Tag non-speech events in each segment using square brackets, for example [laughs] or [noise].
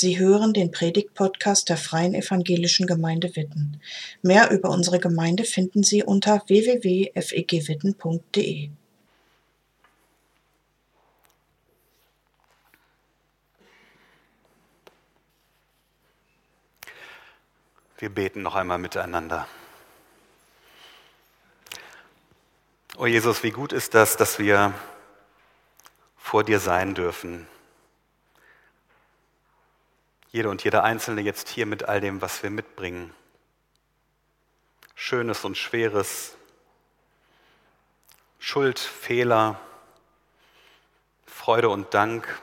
Sie hören den Predigt-Podcast der Freien Evangelischen Gemeinde Witten. Mehr über unsere Gemeinde finden Sie unter www.fegwitten.de. Wir beten noch einmal miteinander. O Jesus, wie gut ist das, dass wir vor dir sein dürfen. Jede und jeder Einzelne jetzt hier mit all dem, was wir mitbringen. Schönes und Schweres, Schuld, Fehler, Freude und Dank.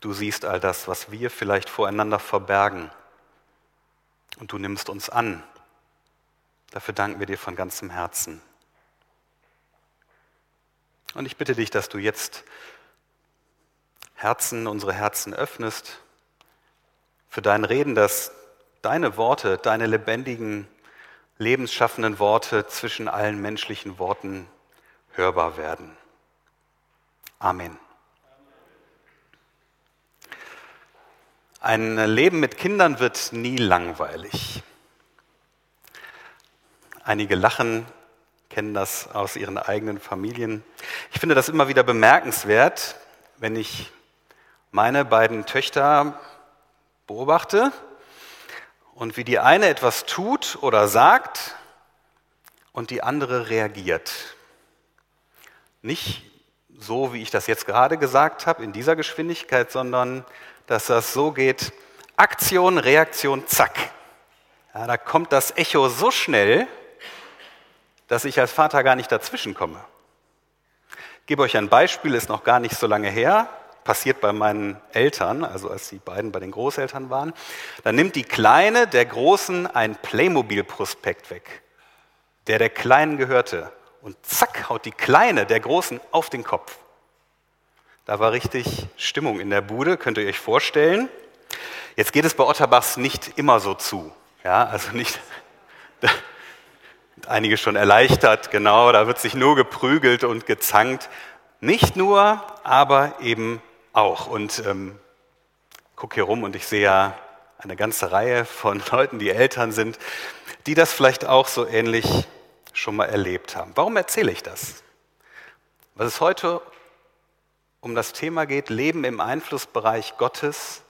Du siehst all das, was wir vielleicht voreinander verbergen. Und du nimmst uns an. Dafür danken wir dir von ganzem Herzen. Und ich bitte dich, dass du jetzt Herzen, unsere Herzen öffnest für dein Reden, dass deine Worte, deine lebendigen, lebensschaffenden Worte zwischen allen menschlichen Worten hörbar werden. Amen. Ein Leben mit Kindern wird nie langweilig. Einige lachen, kennen das aus ihren eigenen Familien. Ich finde das immer wieder bemerkenswert, wenn ich meine beiden Töchter beobachte und wie die eine etwas tut oder sagt und die andere reagiert. Nicht so, wie ich das jetzt gerade gesagt habe, in dieser Geschwindigkeit, sondern dass das so geht, Aktion, Reaktion, zack. Ja, da kommt das Echo so schnell, dass ich als Vater gar nicht dazwischen komme. Ich gebe euch ein Beispiel, ist noch gar nicht so lange her, passiert bei meinen Eltern, also als die beiden bei den Großeltern waren. Da nimmt die Kleine der Großen ein Playmobil-Prospekt weg, der der Kleinen gehörte. Und zack, haut die Kleine der Großen auf den Kopf. Da war richtig Stimmung in der Bude, könnt ihr euch vorstellen. Jetzt geht es bei Otterbachs nicht immer so zu. Ja, also nicht, [laughs] einige schon erleichtert, genau, da wird sich nur geprügelt und gezankt. Nicht nur, aber eben auch. Und ähm, gucke hier rum und ich sehe ja eine ganze Reihe von [laughs] Leuten, die Eltern sind, die das vielleicht auch so ähnlich schon mal erlebt haben. Warum erzähle ich das? Weil es heute um das Thema geht, Leben im Einflussbereich Gottes,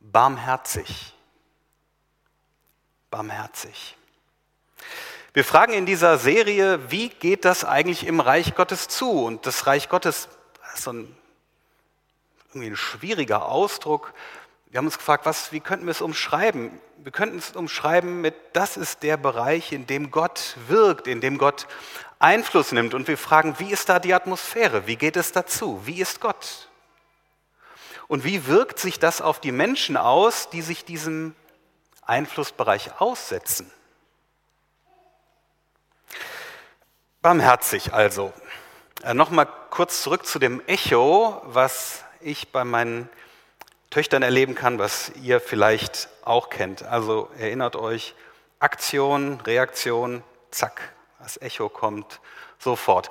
barmherzig. Barmherzig. Wir fragen in dieser Serie, wie geht das eigentlich im Reich Gottes zu? Und das Reich Gottes ist so ein, irgendwie ein schwieriger Ausdruck. Wir haben uns gefragt, was, wie könnten wir es umschreiben? Wir könnten es umschreiben mit, das ist der Bereich, in dem Gott wirkt, in dem Gott Einfluss nimmt. Und wir fragen, wie ist da die Atmosphäre? Wie geht es dazu? Wie ist Gott? Und wie wirkt sich das auf die Menschen aus, die sich diesem Einflussbereich aussetzen? Barmherzig also. Äh, Nochmal kurz zurück zu dem Echo, was ich bei meinen Töchtern erleben kann, was ihr vielleicht auch kennt. Also erinnert euch, Aktion, Reaktion, zack, das Echo kommt sofort.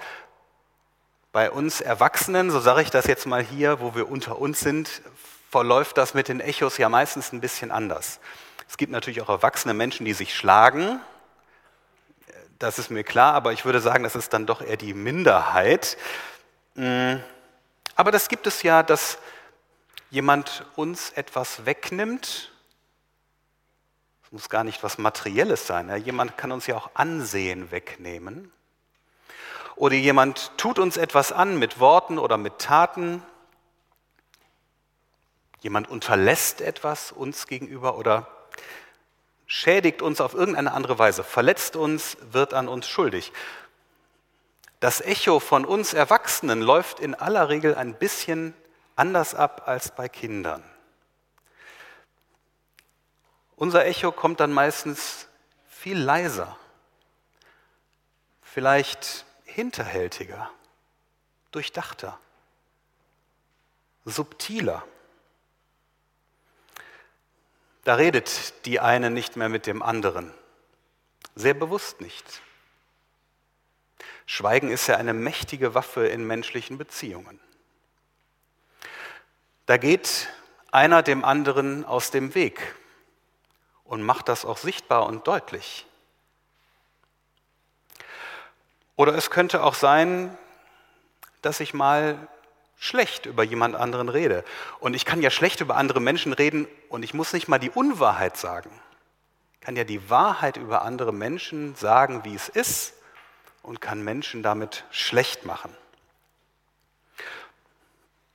Bei uns Erwachsenen, so sage ich das jetzt mal hier, wo wir unter uns sind, verläuft das mit den Echos ja meistens ein bisschen anders. Es gibt natürlich auch erwachsene Menschen, die sich schlagen, das ist mir klar, aber ich würde sagen, das ist dann doch eher die Minderheit. Aber das gibt es ja, dass jemand uns etwas wegnimmt. Es muss gar nicht was Materielles sein. Jemand kann uns ja auch Ansehen wegnehmen. Oder jemand tut uns etwas an mit Worten oder mit Taten. Jemand unterlässt etwas uns gegenüber oder schädigt uns auf irgendeine andere Weise, verletzt uns, wird an uns schuldig. Das Echo von uns Erwachsenen läuft in aller Regel ein bisschen anders ab als bei Kindern. Unser Echo kommt dann meistens viel leiser, vielleicht hinterhältiger, durchdachter, subtiler. Da redet die eine nicht mehr mit dem anderen. Sehr bewusst nicht. Schweigen ist ja eine mächtige Waffe in menschlichen Beziehungen. Da geht einer dem anderen aus dem Weg und macht das auch sichtbar und deutlich. Oder es könnte auch sein, dass ich mal schlecht über jemand anderen rede. Und ich kann ja schlecht über andere Menschen reden und ich muss nicht mal die Unwahrheit sagen. Ich kann ja die Wahrheit über andere Menschen sagen, wie es ist und kann Menschen damit schlecht machen.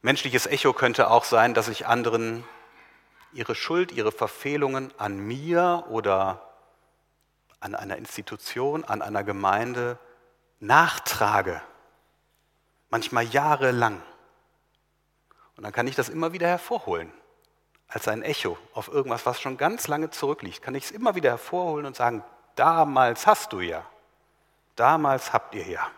Menschliches Echo könnte auch sein, dass ich anderen ihre Schuld, ihre Verfehlungen an mir oder an einer Institution, an einer Gemeinde nachtrage. Manchmal jahrelang. Und dann kann ich das immer wieder hervorholen. Als ein Echo auf irgendwas, was schon ganz lange zurückliegt, kann ich es immer wieder hervorholen und sagen, damals hast du ja. Damals habt ihr ja.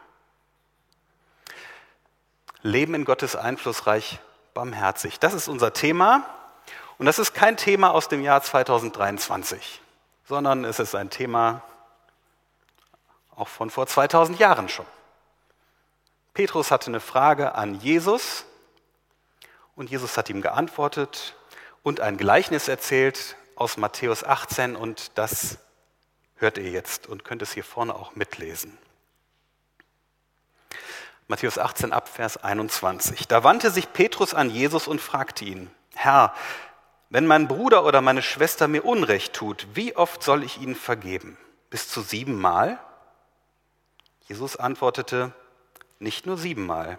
Leben in Gottes Einflussreich barmherzig. Das ist unser Thema. Und das ist kein Thema aus dem Jahr 2023, sondern es ist ein Thema auch von vor 2000 Jahren schon. Petrus hatte eine Frage an Jesus und Jesus hat ihm geantwortet und ein Gleichnis erzählt aus Matthäus 18 und das hört ihr jetzt und könnt es hier vorne auch mitlesen. Matthäus 18 ab Vers 21. Da wandte sich Petrus an Jesus und fragte ihn, Herr, wenn mein Bruder oder meine Schwester mir Unrecht tut, wie oft soll ich ihnen vergeben? Bis zu siebenmal? Jesus antwortete, nicht nur siebenmal.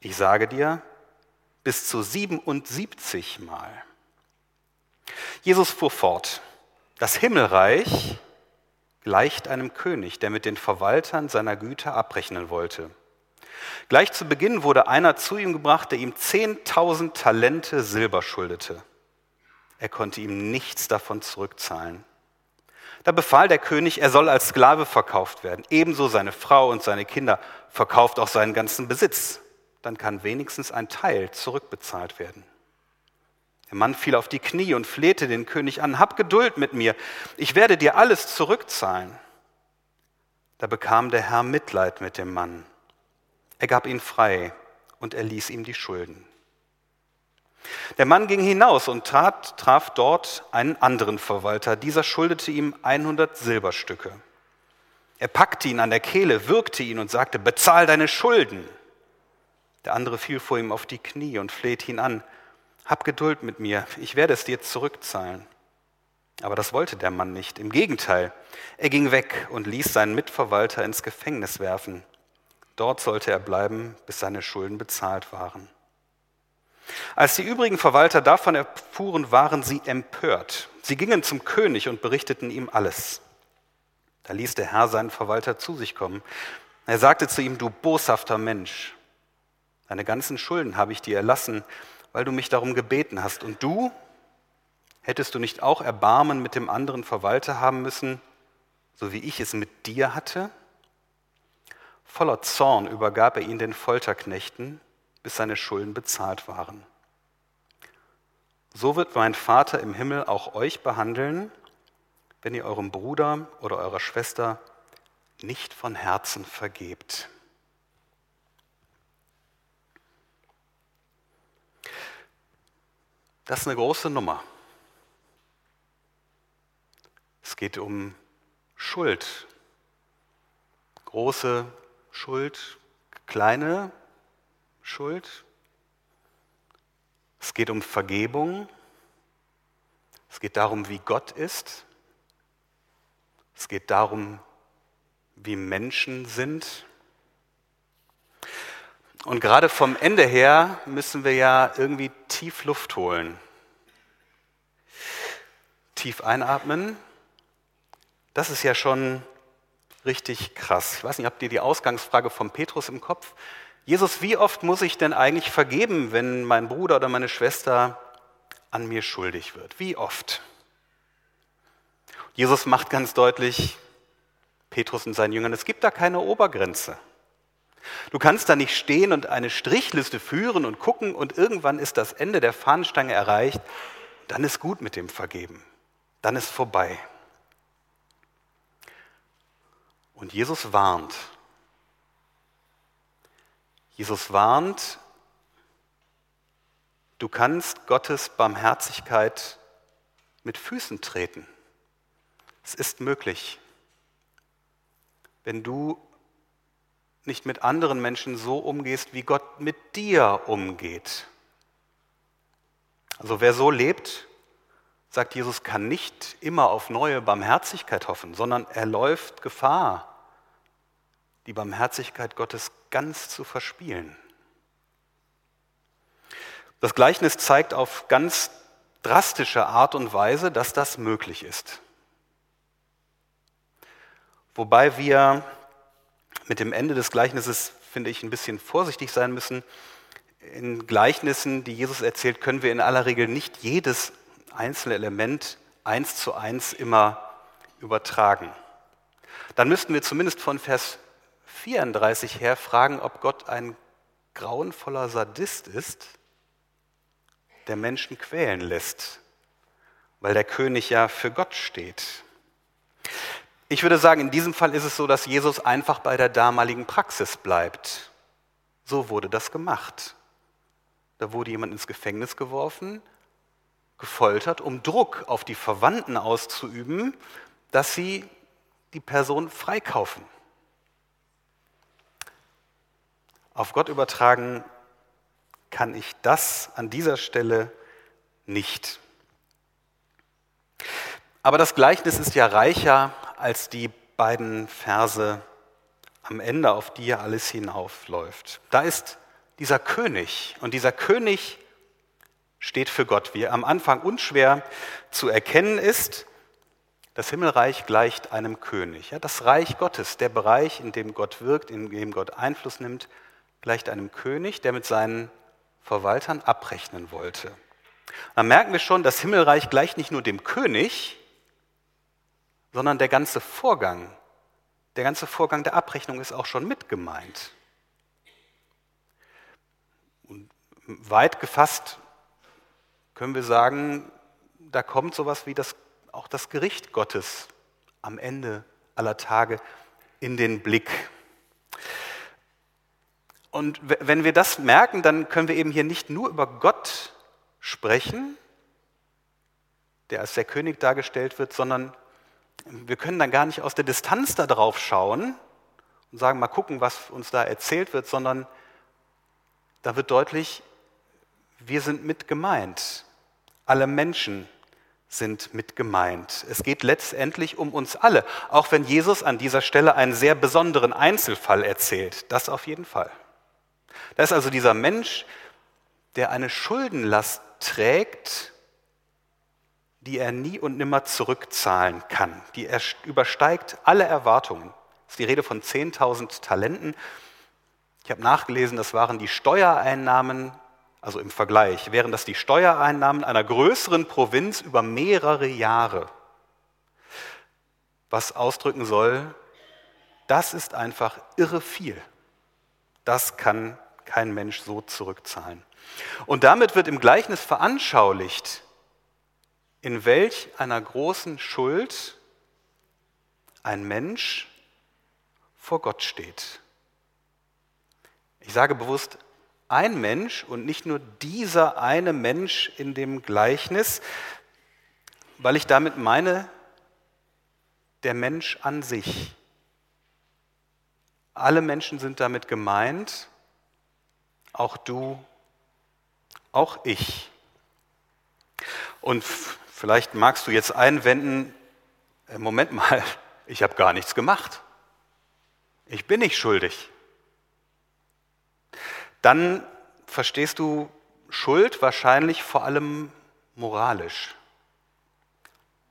Ich sage dir, bis zu 77 Mal. Jesus fuhr fort. Das Himmelreich gleicht einem König, der mit den Verwaltern seiner Güter abrechnen wollte. Gleich zu Beginn wurde einer zu ihm gebracht, der ihm 10.000 Talente Silber schuldete. Er konnte ihm nichts davon zurückzahlen. Da befahl der König, er soll als Sklave verkauft werden. Ebenso seine Frau und seine Kinder verkauft auch seinen ganzen Besitz dann kann wenigstens ein Teil zurückbezahlt werden. Der Mann fiel auf die Knie und flehte den König an, hab Geduld mit mir, ich werde dir alles zurückzahlen. Da bekam der Herr Mitleid mit dem Mann. Er gab ihn frei und er ließ ihm die Schulden. Der Mann ging hinaus und trat, traf dort einen anderen Verwalter. Dieser schuldete ihm 100 Silberstücke. Er packte ihn an der Kehle, würgte ihn und sagte, bezahl deine Schulden. Der andere fiel vor ihm auf die Knie und flehte ihn an. Hab Geduld mit mir, ich werde es dir zurückzahlen. Aber das wollte der Mann nicht. Im Gegenteil, er ging weg und ließ seinen Mitverwalter ins Gefängnis werfen. Dort sollte er bleiben, bis seine Schulden bezahlt waren. Als die übrigen Verwalter davon erfuhren, waren sie empört. Sie gingen zum König und berichteten ihm alles. Da ließ der Herr seinen Verwalter zu sich kommen. Er sagte zu ihm, du boshafter Mensch, Deine ganzen Schulden habe ich dir erlassen, weil du mich darum gebeten hast. Und du, hättest du nicht auch Erbarmen mit dem anderen Verwalter haben müssen, so wie ich es mit dir hatte? Voller Zorn übergab er ihn den Folterknechten, bis seine Schulden bezahlt waren. So wird mein Vater im Himmel auch euch behandeln, wenn ihr eurem Bruder oder eurer Schwester nicht von Herzen vergebt. Das ist eine große Nummer. Es geht um Schuld. Große Schuld, kleine Schuld. Es geht um Vergebung. Es geht darum, wie Gott ist. Es geht darum, wie Menschen sind. Und gerade vom Ende her müssen wir ja irgendwie tief Luft holen. Tief einatmen. Das ist ja schon richtig krass. Ich weiß nicht, habt ihr die Ausgangsfrage von Petrus im Kopf? Jesus, wie oft muss ich denn eigentlich vergeben, wenn mein Bruder oder meine Schwester an mir schuldig wird? Wie oft? Jesus macht ganz deutlich, Petrus und seinen Jüngern, es gibt da keine Obergrenze. Du kannst da nicht stehen und eine Strichliste führen und gucken und irgendwann ist das Ende der Fahnenstange erreicht. Dann ist gut mit dem Vergeben. Dann ist vorbei. Und Jesus warnt. Jesus warnt Du kannst Gottes Barmherzigkeit mit Füßen treten. Es ist möglich. Wenn du nicht mit anderen Menschen so umgehst, wie Gott mit dir umgeht. Also wer so lebt, sagt Jesus, kann nicht immer auf neue Barmherzigkeit hoffen, sondern er läuft Gefahr, die Barmherzigkeit Gottes ganz zu verspielen. Das Gleichnis zeigt auf ganz drastische Art und Weise, dass das möglich ist. Wobei wir mit dem Ende des Gleichnisses, finde ich, ein bisschen vorsichtig sein müssen. In Gleichnissen, die Jesus erzählt, können wir in aller Regel nicht jedes einzelne Element eins zu eins immer übertragen. Dann müssten wir zumindest von Vers 34 her fragen, ob Gott ein grauenvoller Sadist ist, der Menschen quälen lässt, weil der König ja für Gott steht. Ich würde sagen, in diesem Fall ist es so, dass Jesus einfach bei der damaligen Praxis bleibt. So wurde das gemacht. Da wurde jemand ins Gefängnis geworfen, gefoltert, um Druck auf die Verwandten auszuüben, dass sie die Person freikaufen. Auf Gott übertragen kann ich das an dieser Stelle nicht. Aber das Gleichnis ist ja reicher als die beiden Verse am Ende, auf die ja alles hinaufläuft. Da ist dieser König und dieser König steht für Gott, wie am Anfang unschwer zu erkennen ist. Das Himmelreich gleicht einem König. Ja, das Reich Gottes, der Bereich, in dem Gott wirkt, in dem Gott Einfluss nimmt, gleicht einem König, der mit seinen Verwaltern abrechnen wollte. Da merken wir schon, das Himmelreich gleicht nicht nur dem König, sondern der ganze Vorgang, der ganze Vorgang der Abrechnung ist auch schon mit gemeint. Und weit gefasst können wir sagen, da kommt sowas wie das, auch das Gericht Gottes am Ende aller Tage in den Blick. Und wenn wir das merken, dann können wir eben hier nicht nur über Gott sprechen, der als der König dargestellt wird, sondern wir können dann gar nicht aus der Distanz da drauf schauen und sagen, mal gucken, was uns da erzählt wird, sondern da wird deutlich, wir sind mit gemeint. Alle Menschen sind mit gemeint. Es geht letztendlich um uns alle, auch wenn Jesus an dieser Stelle einen sehr besonderen Einzelfall erzählt. Das auf jeden Fall. Da ist also dieser Mensch, der eine Schuldenlast trägt, die er nie und nimmer zurückzahlen kann. Die er übersteigt alle Erwartungen. Das ist die Rede von 10.000 Talenten. Ich habe nachgelesen, das waren die Steuereinnahmen, also im Vergleich, wären das die Steuereinnahmen einer größeren Provinz über mehrere Jahre. Was ausdrücken soll, das ist einfach irre viel. Das kann kein Mensch so zurückzahlen. Und damit wird im Gleichnis veranschaulicht, in welch einer großen Schuld ein Mensch vor Gott steht. Ich sage bewusst ein Mensch und nicht nur dieser eine Mensch in dem Gleichnis, weil ich damit meine, der Mensch an sich. Alle Menschen sind damit gemeint, auch du, auch ich. Und Vielleicht magst du jetzt einwenden, äh, Moment mal, [laughs] ich habe gar nichts gemacht. Ich bin nicht schuldig. Dann verstehst du Schuld wahrscheinlich vor allem moralisch,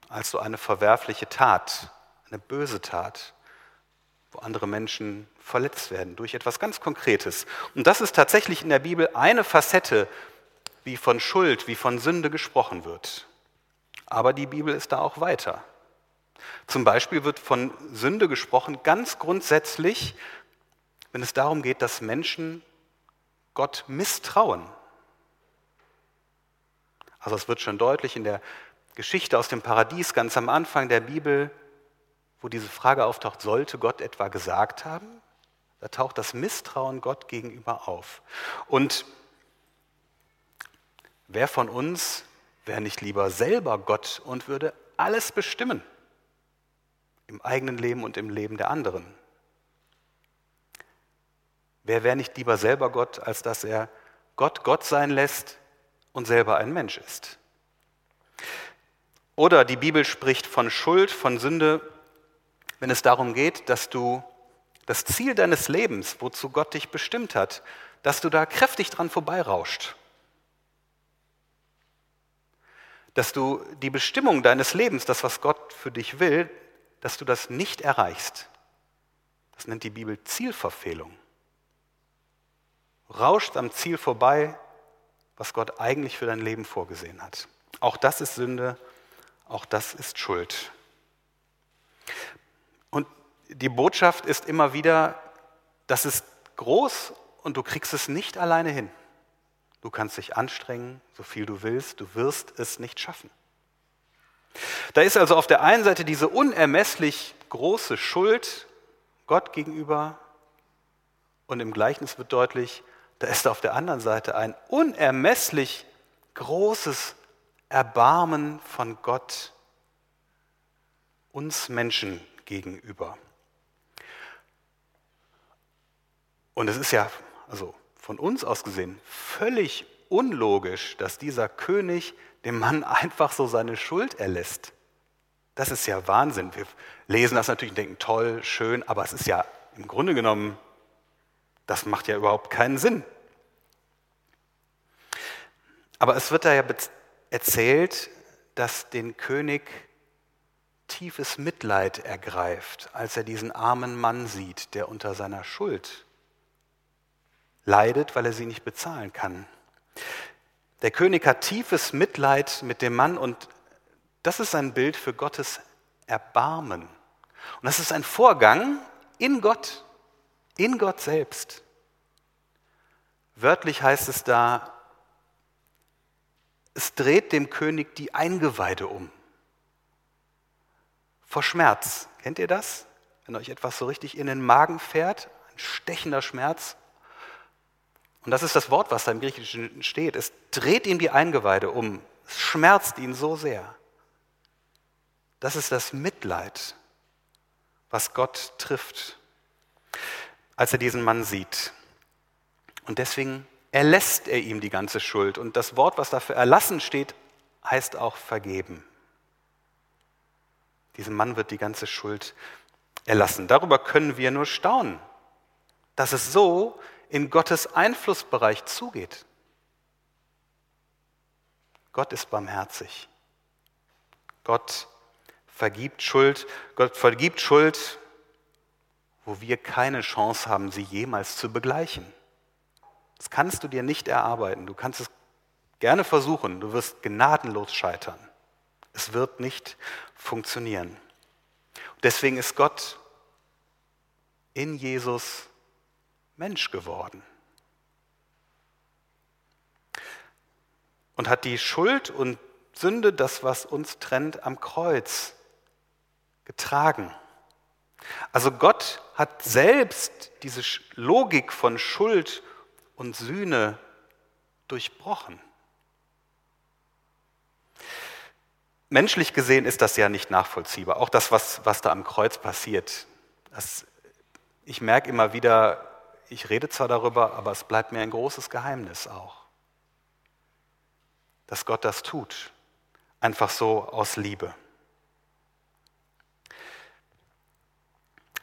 als so eine verwerfliche Tat, eine böse Tat, wo andere Menschen verletzt werden durch etwas ganz Konkretes. Und das ist tatsächlich in der Bibel eine Facette, wie von Schuld, wie von Sünde gesprochen wird. Aber die Bibel ist da auch weiter. Zum Beispiel wird von Sünde gesprochen ganz grundsätzlich, wenn es darum geht, dass Menschen Gott misstrauen. Also es wird schon deutlich in der Geschichte aus dem Paradies ganz am Anfang der Bibel, wo diese Frage auftaucht, sollte Gott etwa gesagt haben? Da taucht das Misstrauen Gott gegenüber auf. Und wer von uns wäre nicht lieber selber Gott und würde alles bestimmen? Im eigenen Leben und im Leben der anderen. Wer wäre nicht lieber selber Gott, als dass er Gott Gott sein lässt und selber ein Mensch ist? Oder die Bibel spricht von Schuld, von Sünde, wenn es darum geht, dass du das Ziel deines Lebens, wozu Gott dich bestimmt hat, dass du da kräftig dran vorbeirauscht. Dass du die Bestimmung deines Lebens, das, was Gott für dich will, dass du das nicht erreichst. Das nennt die Bibel Zielverfehlung. Rauscht am Ziel vorbei, was Gott eigentlich für dein Leben vorgesehen hat. Auch das ist Sünde, auch das ist Schuld. Und die Botschaft ist immer wieder, das ist groß und du kriegst es nicht alleine hin. Du kannst dich anstrengen, so viel du willst, du wirst es nicht schaffen. Da ist also auf der einen Seite diese unermesslich große Schuld Gott gegenüber und im Gleichnis wird deutlich, da ist auf der anderen Seite ein unermesslich großes Erbarmen von Gott uns Menschen gegenüber. Und es ist ja, also von uns aus gesehen, völlig unlogisch, dass dieser König dem Mann [laughs] einfach so seine Schuld erlässt. Das ist ja Wahnsinn. Wir lesen das natürlich und denken, toll, schön, aber es ist ja im Grunde genommen, das macht ja überhaupt keinen Sinn. Aber es wird da ja erzählt, dass den König tiefes Mitleid ergreift, als er diesen armen Mann sieht, der unter seiner Schuld leidet, weil er sie nicht bezahlen kann. Der König hat tiefes Mitleid mit dem Mann und das ist ein Bild für Gottes Erbarmen. Und das ist ein Vorgang in Gott, in Gott selbst. Wörtlich heißt es da, es dreht dem König die Eingeweide um. Vor Schmerz. Kennt ihr das? Wenn euch etwas so richtig in den Magen fährt, ein stechender Schmerz. Und das ist das Wort, was da im Griechischen steht. Es dreht ihm die Eingeweide um. Es schmerzt ihn so sehr. Das ist das Mitleid, was Gott trifft, als er diesen Mann sieht. Und deswegen erlässt er ihm die ganze Schuld. Und das Wort, was dafür erlassen steht, heißt auch vergeben. Diesem Mann wird die ganze Schuld erlassen. Darüber können wir nur staunen, dass es so in Gottes Einflussbereich zugeht. Gott ist barmherzig. Gott vergibt Schuld. Gott vergibt Schuld, wo wir keine Chance haben, sie jemals zu begleichen. Das kannst du dir nicht erarbeiten. Du kannst es gerne versuchen. Du wirst gnadenlos scheitern. Es wird nicht funktionieren. Deswegen ist Gott in Jesus Mensch geworden. Und hat die Schuld und Sünde, das, was uns trennt, am Kreuz getragen. Also Gott hat selbst diese Logik von Schuld und Sühne durchbrochen. Menschlich gesehen ist das ja nicht nachvollziehbar. Auch das, was, was da am Kreuz passiert. Das, ich merke immer wieder, ich rede zwar darüber, aber es bleibt mir ein großes Geheimnis auch, dass Gott das tut. Einfach so aus Liebe.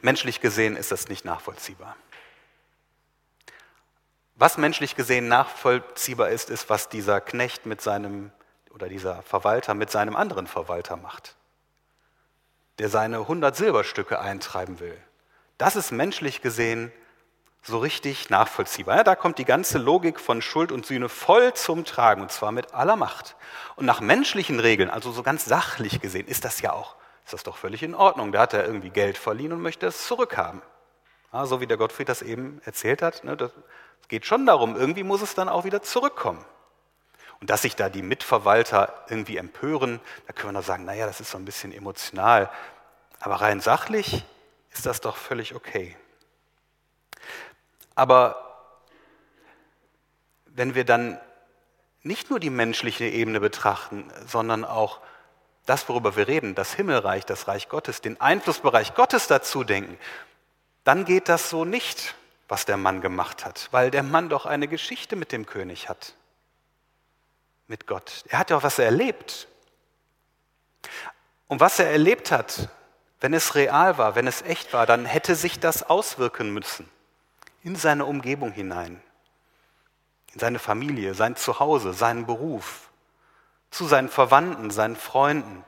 Menschlich gesehen ist das nicht nachvollziehbar. Was menschlich gesehen nachvollziehbar ist, ist, was dieser Knecht mit seinem oder dieser Verwalter mit seinem anderen Verwalter macht, der seine 100 Silberstücke eintreiben will. Das ist menschlich gesehen so richtig nachvollziehbar. Ja, da kommt die ganze Logik von Schuld und Sühne voll zum Tragen, und zwar mit aller Macht. Und nach menschlichen Regeln, also so ganz sachlich gesehen, ist das ja auch, ist das doch völlig in Ordnung. Da hat er irgendwie Geld verliehen und möchte es zurückhaben. Ja, so wie der Gottfried das eben erzählt hat, ne, das, geht schon darum, irgendwie muss es dann auch wieder zurückkommen. Und dass sich da die Mitverwalter irgendwie empören, da können wir noch sagen, naja, das ist so ein bisschen emotional. Aber rein sachlich ist das doch völlig okay. Aber wenn wir dann nicht nur die menschliche Ebene betrachten, sondern auch das, worüber wir reden, das Himmelreich, das Reich Gottes, den Einflussbereich Gottes dazu denken, dann geht das so nicht, was der Mann gemacht hat, weil der Mann doch eine Geschichte mit dem König hat, mit Gott. Er hat ja auch was erlebt. Und was er erlebt hat, wenn es real war, wenn es echt war, dann hätte sich das auswirken müssen in seine Umgebung hinein, in seine Familie, sein Zuhause, seinen Beruf, zu seinen Verwandten, seinen Freunden,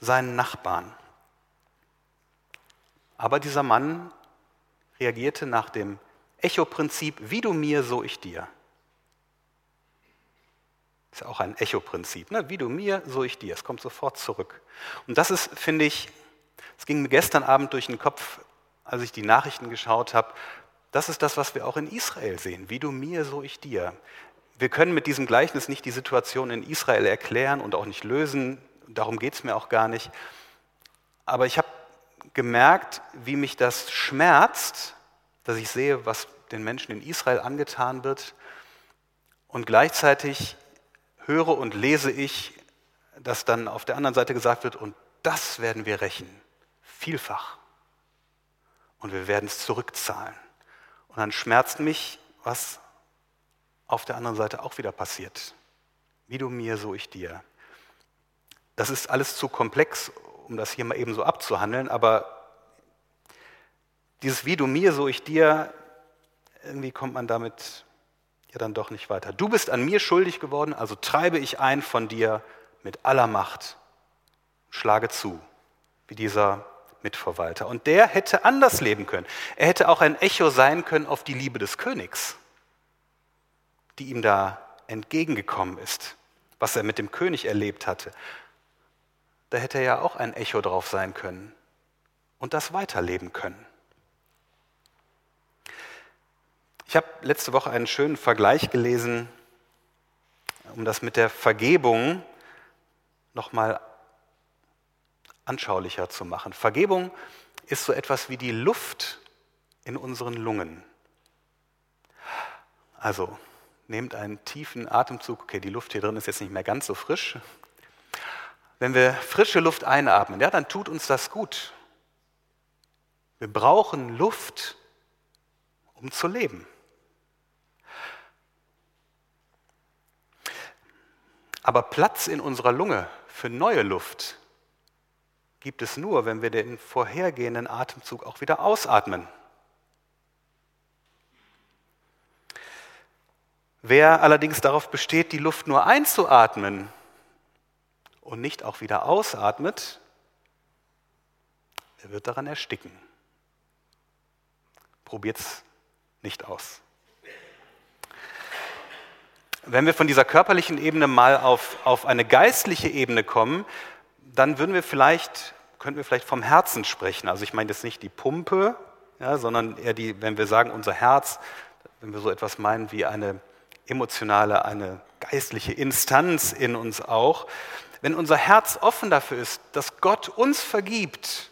seinen Nachbarn. Aber dieser Mann reagierte nach dem Echo-Prinzip, wie du mir, so ich dir. Ist auch ein Echo-Prinzip, ne? wie du mir, so ich dir. Es kommt sofort zurück. Und das ist, finde ich, es ging mir gestern Abend durch den Kopf, als ich die Nachrichten geschaut habe, das ist das, was wir auch in Israel sehen. Wie du mir, so ich dir. Wir können mit diesem Gleichnis nicht die Situation in Israel erklären und auch nicht lösen. Darum geht es mir auch gar nicht. Aber ich habe gemerkt, wie mich das schmerzt, dass ich sehe, was den Menschen in Israel angetan wird. Und gleichzeitig höre und lese ich, dass dann auf der anderen Seite gesagt wird, und das werden wir rächen, vielfach. Und wir werden es zurückzahlen. Und dann schmerzt mich, was auf der anderen Seite auch wieder passiert. Wie du mir, so ich dir. Das ist alles zu komplex, um das hier mal eben so abzuhandeln, aber dieses Wie du mir, so ich dir, irgendwie kommt man damit ja dann doch nicht weiter. Du bist an mir schuldig geworden, also treibe ich ein von dir mit aller Macht, schlage zu, wie dieser Mitverwalter. Und der hätte anders leben können. Er hätte auch ein Echo sein können auf die Liebe des Königs, die ihm da entgegengekommen ist, was er mit dem König erlebt hatte da hätte er ja auch ein Echo drauf sein können und das weiterleben können. Ich habe letzte Woche einen schönen Vergleich gelesen, um das mit der Vergebung nochmal anschaulicher zu machen. Vergebung ist so etwas wie die Luft in unseren Lungen. Also nehmt einen tiefen Atemzug. Okay, die Luft hier drin ist jetzt nicht mehr ganz so frisch. Wenn wir frische Luft einatmen, ja, dann tut uns das gut. Wir brauchen Luft, um zu leben. Aber Platz in unserer Lunge für neue Luft gibt es nur, wenn wir den vorhergehenden Atemzug auch wieder ausatmen. Wer allerdings darauf besteht, die Luft nur einzuatmen, und nicht auch wieder ausatmet, er wird daran ersticken. Probiert es nicht aus. Wenn wir von dieser körperlichen Ebene mal auf, auf eine geistliche Ebene kommen, dann würden wir vielleicht, könnten wir vielleicht vom Herzen sprechen. Also ich meine jetzt nicht die Pumpe, ja, sondern eher die, wenn wir sagen unser Herz, wenn wir so etwas meinen wie eine emotionale, eine geistliche Instanz in uns auch, wenn unser Herz offen dafür ist, dass Gott uns vergibt,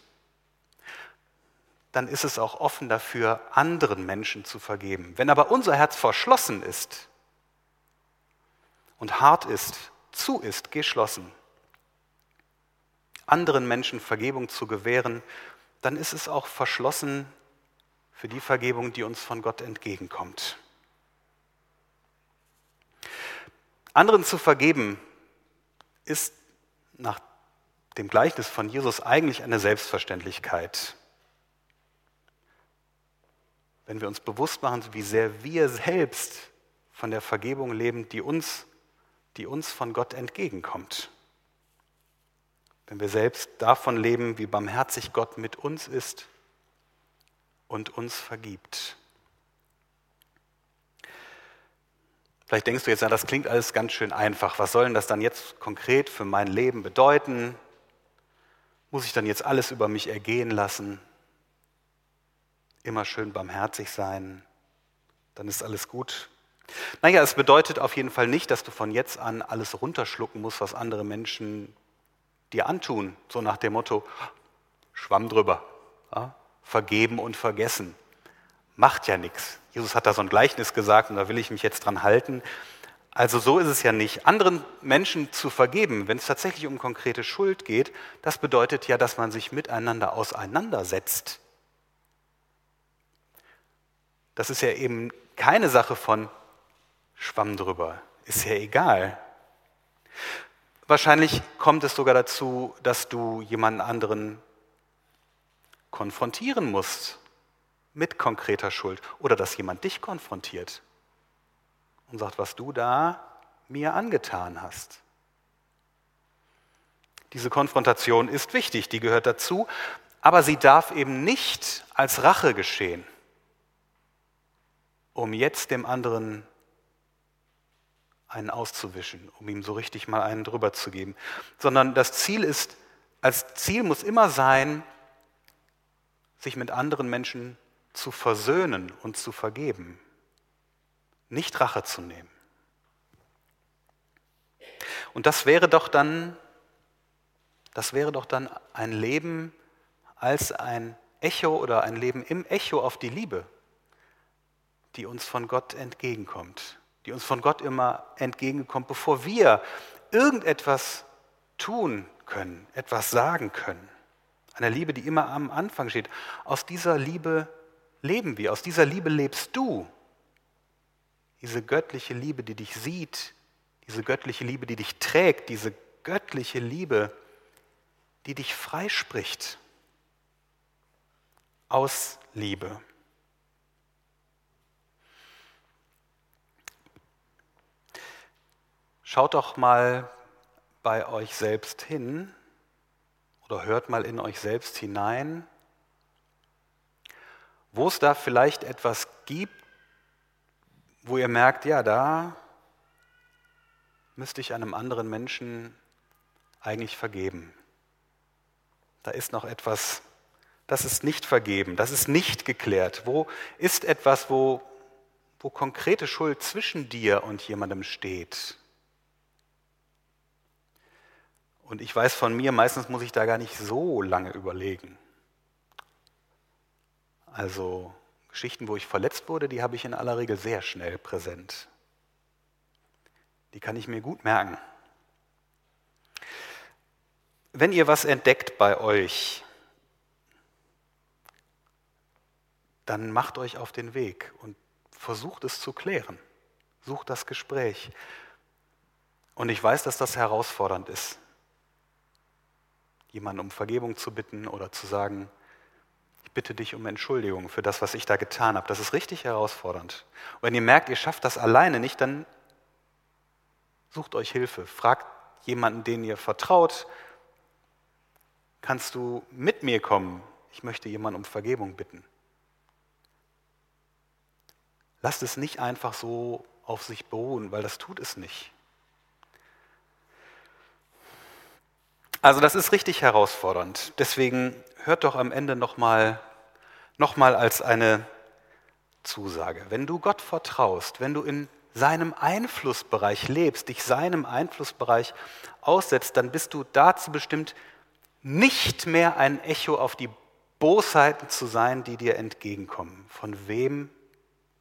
dann ist es auch offen dafür, anderen Menschen zu vergeben. Wenn aber unser Herz verschlossen ist und hart ist, zu ist, geschlossen, anderen Menschen Vergebung zu gewähren, dann ist es auch verschlossen für die Vergebung, die uns von Gott entgegenkommt. Anderen zu vergeben ist nach dem Gleichnis von Jesus eigentlich eine Selbstverständlichkeit. Wenn wir uns bewusst machen, wie sehr wir selbst von der Vergebung leben, die uns, die uns von Gott entgegenkommt. Wenn wir selbst davon leben, wie barmherzig Gott mit uns ist und uns vergibt. Vielleicht denkst du jetzt, ja, das klingt alles ganz schön einfach. Was soll denn das dann jetzt konkret für mein Leben bedeuten? Muss ich dann jetzt alles über mich ergehen lassen? Immer schön barmherzig sein? Dann ist alles gut. Naja, es bedeutet auf jeden Fall nicht, dass du von jetzt an alles runterschlucken musst, was andere Menschen dir antun. So nach dem Motto, Schwamm drüber. Ja? Vergeben und vergessen. Macht ja nichts. Jesus hat da so ein Gleichnis gesagt und da will ich mich jetzt dran halten. Also so ist es ja nicht. Anderen Menschen zu vergeben, wenn es tatsächlich um konkrete Schuld geht, das bedeutet ja, dass man sich miteinander auseinandersetzt. Das ist ja eben keine Sache von Schwamm drüber, ist ja egal. Wahrscheinlich kommt es sogar dazu, dass du jemanden anderen konfrontieren musst mit konkreter Schuld oder dass jemand dich konfrontiert und sagt, was du da mir angetan hast. Diese Konfrontation ist wichtig, die gehört dazu, aber sie darf eben nicht als Rache geschehen, um jetzt dem anderen einen auszuwischen, um ihm so richtig mal einen drüber zu geben, sondern das Ziel ist, als Ziel muss immer sein, sich mit anderen Menschen zu versöhnen und zu vergeben nicht Rache zu nehmen. Und das wäre doch dann, das wäre doch dann ein Leben als ein Echo oder ein Leben im Echo auf die Liebe, die uns von Gott entgegenkommt, die uns von Gott immer entgegenkommt, bevor wir irgendetwas tun können, etwas sagen können. Eine Liebe, die immer am Anfang steht. Aus dieser Liebe leben wir, aus dieser Liebe lebst du diese göttliche Liebe, die dich sieht, diese göttliche Liebe, die dich trägt, diese göttliche Liebe, die dich freispricht aus Liebe. Schaut doch mal bei euch selbst hin oder hört mal in euch selbst hinein, wo es da vielleicht etwas gibt, wo ihr merkt, ja, da müsste ich einem anderen Menschen eigentlich vergeben. Da ist noch etwas, das ist nicht vergeben, das ist nicht geklärt. Wo ist etwas, wo, wo konkrete Schuld zwischen dir und jemandem steht? Und ich weiß von mir, meistens muss ich da gar nicht so lange überlegen. Also Geschichten, wo ich verletzt wurde, die habe ich in aller Regel sehr schnell präsent. Die kann ich mir gut merken. Wenn ihr was entdeckt bei euch, dann macht euch auf den Weg und versucht es zu klären. Sucht das Gespräch. Und ich weiß, dass das herausfordernd ist, jemanden um Vergebung zu bitten oder zu sagen, ich bitte dich um Entschuldigung für das, was ich da getan habe. Das ist richtig herausfordernd. Und wenn ihr merkt, ihr schafft das alleine nicht, dann sucht euch Hilfe. Fragt jemanden, den ihr vertraut. Kannst du mit mir kommen? Ich möchte jemanden um Vergebung bitten. Lasst es nicht einfach so auf sich beruhen, weil das tut es nicht. Also das ist richtig herausfordernd. Deswegen hört doch am Ende nochmal noch mal als eine Zusage. Wenn du Gott vertraust, wenn du in seinem Einflussbereich lebst, dich seinem Einflussbereich aussetzt, dann bist du dazu bestimmt, nicht mehr ein Echo auf die Bosheiten zu sein, die dir entgegenkommen, von wem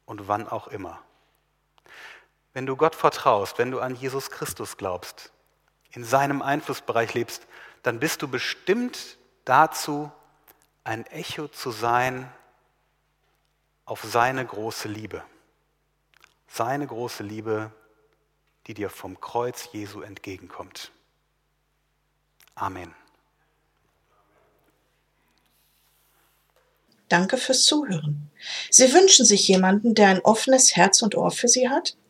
und wann auch immer. Wenn du Gott vertraust, wenn du an Jesus Christus glaubst, in seinem Einflussbereich lebst, dann bist du bestimmt dazu, ein Echo zu sein auf seine große Liebe. Seine große Liebe, die dir vom Kreuz Jesu entgegenkommt. Amen. Danke fürs Zuhören. Sie wünschen sich jemanden, der ein offenes Herz und Ohr für Sie hat?